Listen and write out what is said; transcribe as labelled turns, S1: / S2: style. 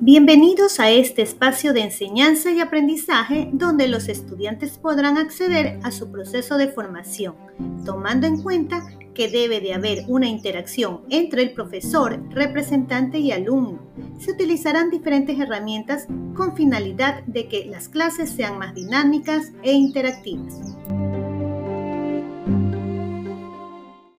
S1: Bienvenidos a este espacio de enseñanza y aprendizaje donde los estudiantes podrán acceder a su proceso de formación, tomando en cuenta que debe de haber una interacción entre el profesor, representante y alumno. Se utilizarán diferentes herramientas con finalidad de que las clases sean más dinámicas e interactivas.